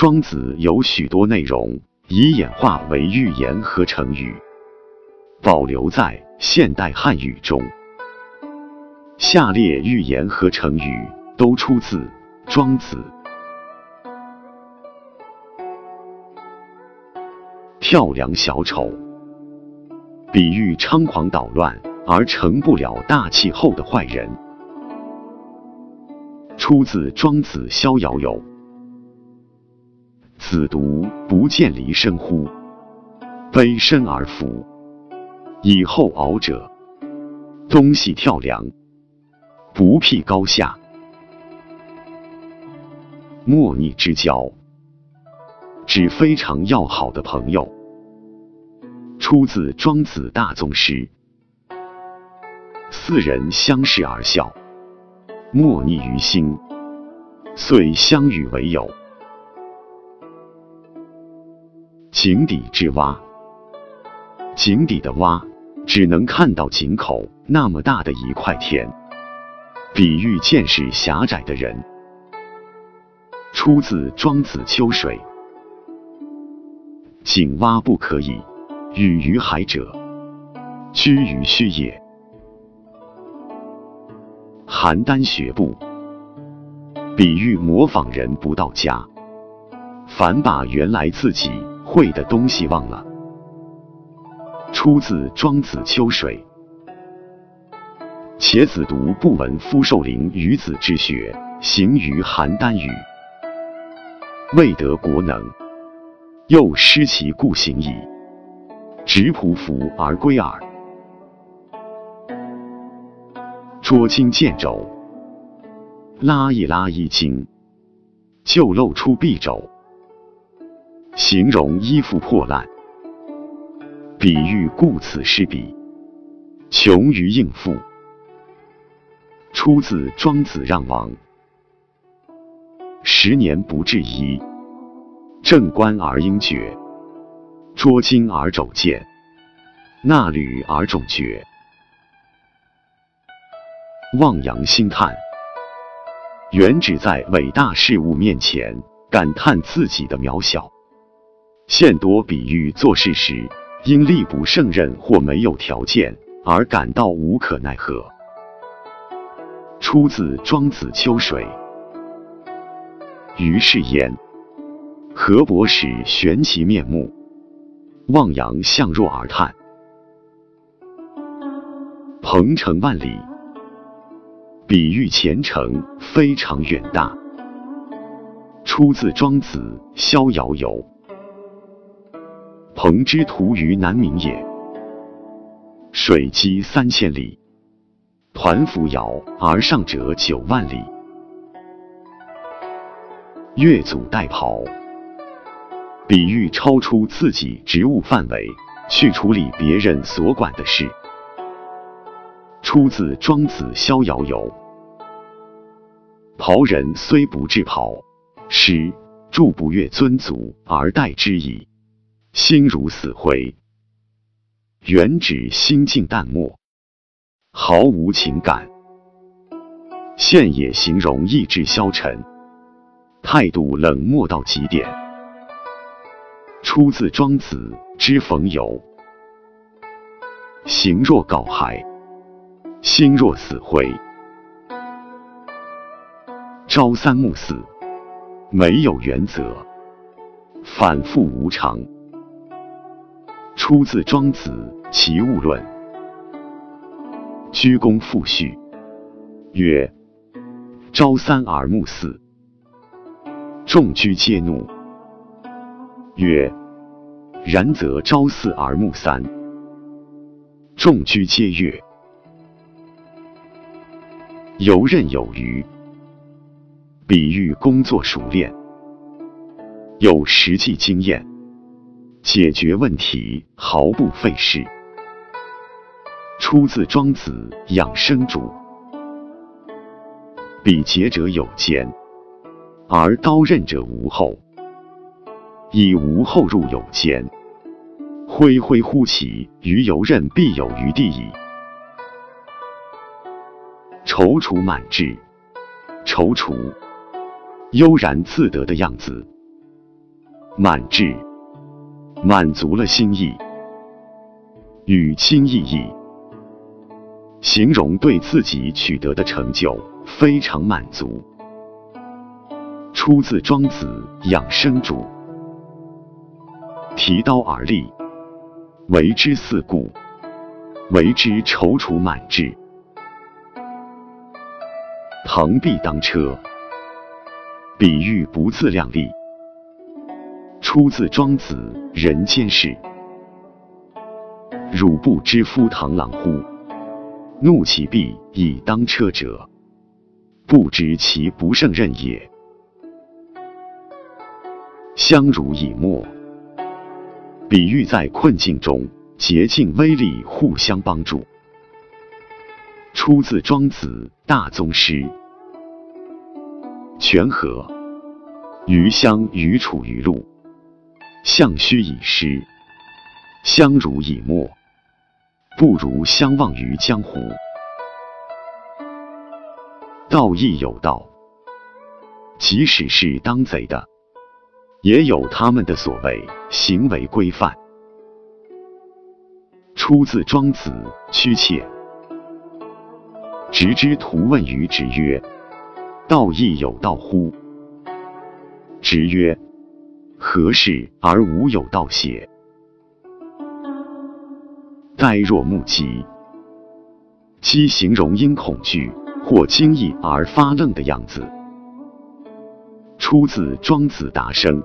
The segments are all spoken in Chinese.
庄子有许多内容已演化为寓言和成语，保留在现代汉语中。下列寓言和成语都出自庄子。跳梁小丑，比喻猖狂捣乱而成不了大气候的坏人。出自庄子·逍遥游。子独不见离身乎？卑身而伏，以后敖者，东西跳梁，不辟高下。莫逆之交，指非常要好的朋友。出自庄子大宗师。四人相视而笑，莫逆于心，遂相与为友。井底之蛙，井底的蛙只能看到井口那么大的一块田，比喻见识狭窄的人。出自庄子秋水。井蛙不可以语于海者，居于虚也。邯郸学步，比喻模仿人不到家，反把原来自己。会的东西忘了，出自《庄子·秋水》。且子独不闻夫寿陵与子之学，行于邯郸语，未得国能，又失其故行矣，执仆服而归耳。捉襟见肘，拉一拉衣襟，就露出臂肘。形容衣服破烂，比喻顾此失彼，穷于应付。出自《庄子·让王》。十年不至衣，正冠而应绝，捉襟而肘见，纳履而踵绝。望洋兴叹，原指在伟大事物面前感叹自己的渺小。现多比喻做事时，因力不胜任或没有条件而感到无可奈何。出自《庄子·秋水》。于是焉，何伯使悬其面目，望洋向若而叹。鹏程万里，比喻前程非常远大。出自《庄子·逍遥游》。鹏之徙于南冥也，水击三千里，抟扶摇而上者九万里。越俎代庖，比喻超出自己职务范围去处理别人所管的事。出自《庄子·逍遥游》。庖人虽不至庖，师助不越尊祖而待之矣。心如死灰，原指心境淡漠，毫无情感。现也形容意志消沉，态度冷漠到极点。出自庄子之冯游。形若槁骸，心若死灰。朝三暮四，没有原则，反复无常。出自《庄子·齐物论》。居公复序，曰：朝三而暮四。众居皆怒，曰：然则朝四而暮三。众居皆悦，游刃有余，比喻工作熟练，有实际经验。解决问题毫不费事。出自《庄子·养生主》。比劫者有间，而刀刃者无后。以无后入有间，恢恢乎其于游刃必有余地矣。踌躇满志，踌躇悠然自得的样子，满志，满足了心意，与亲意义，形容对自己取得的成就非常满足。出自《庄子·养生主》，提刀而立，为之四顾，为之踌躇满志。螳臂当车，比喻不自量力。出自《庄子·人间世》。汝不知夫螳螂乎？怒其臂以当车者，不知其不胜任也。相濡以沫，比喻在困境中竭尽威力，互相帮助。出自《庄子·大宗师》。泉河，鱼香与处于陆，相须以失，相濡以沫，不如相忘于江湖。道义有道，即使是当贼的，也有他们的所谓行为规范。出自《庄子·屈切》。直之徒问于直曰：“道义有道乎？”直曰：“何事而无有道邪？”呆若木鸡，鸡形容因恐惧或惊异而发愣的样子。出自《庄子·达生》。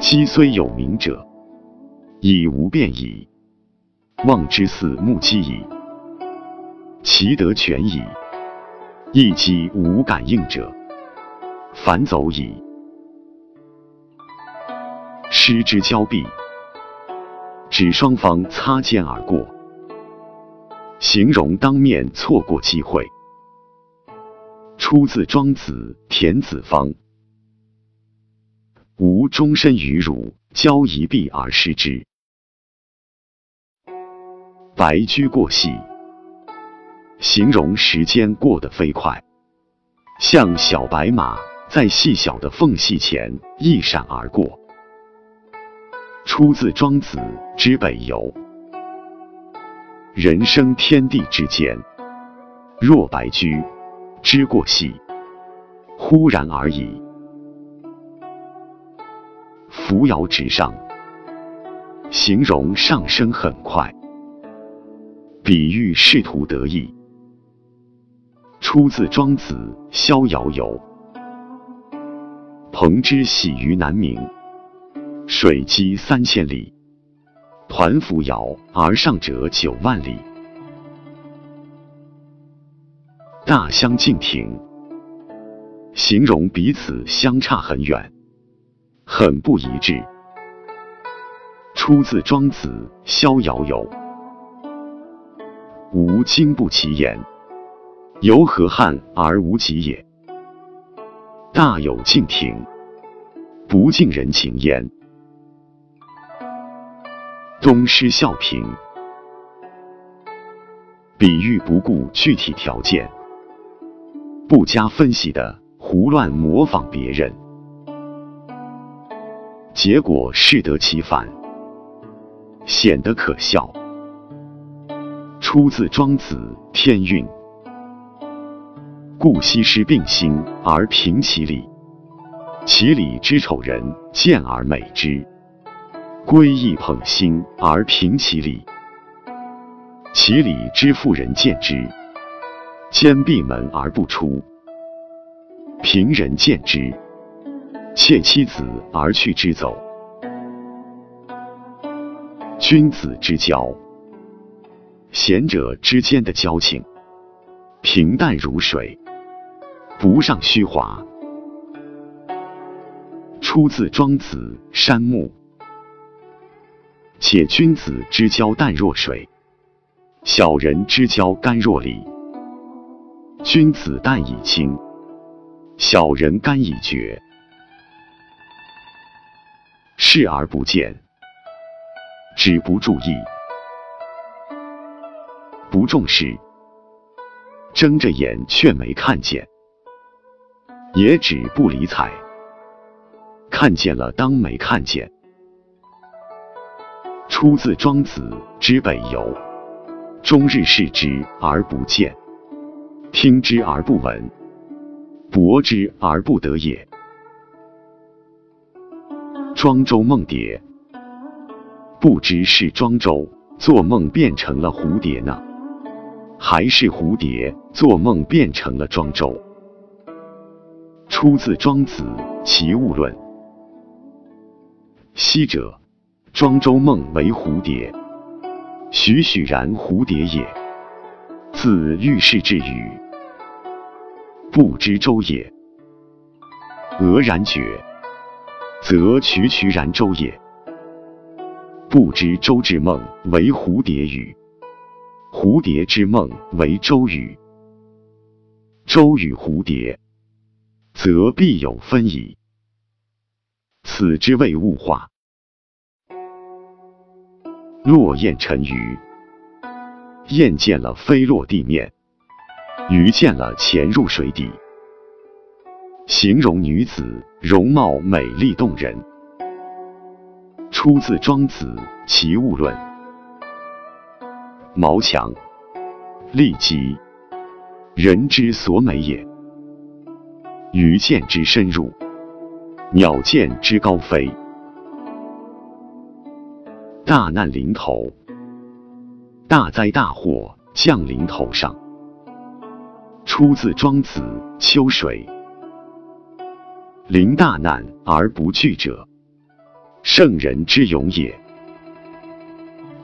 鸡虽有名者，已无变矣。望之似木鸡矣。其得全矣，一鸡无感应者，反走矣。失之交臂，指双方擦肩而过，形容当面错过机会。出自《庄子·田子方》。吾终身与汝交一臂而失之。白驹过隙。形容时间过得飞快，像小白马在细小的缝隙前一闪而过。出自《庄子之北游》。人生天地之间，若白驹之过隙，忽然而已。扶摇直上，形容上升很快，比喻仕途得意。出自《庄子·逍遥游》。鹏之喜于南冥，水击三千里，抟扶摇而上者九万里。大相径庭，形容彼此相差很远，很不一致。出自《庄子·逍遥游》。吾经不起言。由何汉而无己也？大有敬亭，不近人情焉。东施效颦，比喻不顾具体条件，不加分析的胡乱模仿别人，结果适得其反，显得可笑。出自《庄子·天运》。故西施并心而平其理，其理之丑人见而美之；归意捧心而平其理，其理之妇人见之，兼闭门而不出；平人见之，窃妻子而去之走。君子之交，贤者之间的交情，平淡如水。不上虚华。出自《庄子·山木》。且君子之交淡若水，小人之交甘若醴。君子淡以清，小人甘以绝。视而不见，只不注意，不重视，睁着眼却没看见。也只不理睬，看见了当没看见。出自庄子之北游，终日视之而不见，听之而不闻，博之而不得也。庄周梦蝶，不知是庄周做梦变成了蝴蝶呢，还是蝴蝶做梦变成了庄周？出自庄子《齐物论》。昔者。庄周梦为蝴蝶，栩栩然蝴蝶也。自遇事至语，不知周也。俄然觉，则渠渠然周也。不知周之梦为蝴蝶语，蝴蝶之梦为周语。周与蝴蝶，则必有分矣。此之谓物化。落雁沉鱼，雁见了飞落地面，鱼见了潜入水底。形容女子容貌美丽动人，出自《庄子·齐物论》。毛强，利基，人之所美也。鱼见之深入，鸟见之高飞。大难临头，大灾大祸降临头上。出自《庄子·秋水》。临大难而不惧者，圣人之勇也。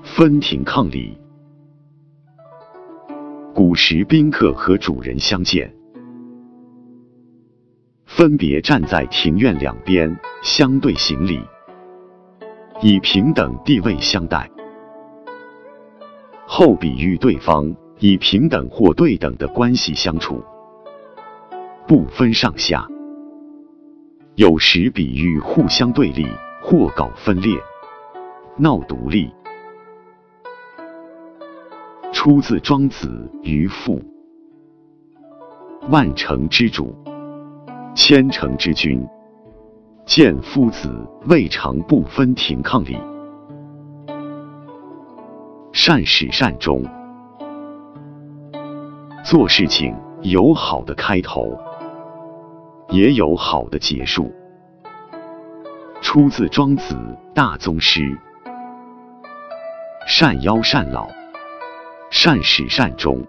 分庭抗礼。古时宾客和主人相见，分别站在庭院两边，相对行礼。以平等地位相待，后比喻对方以平等或对等的关系相处，不分上下。有时比喻互相对立或搞分裂、闹独立。出自《庄子·渔父》：万乘之主，千乘之君。见夫子未尝不分庭抗礼，善始善终。做事情有好的开头，也有好的结束。出自《庄子·大宗师》。善夭善老，善始善终。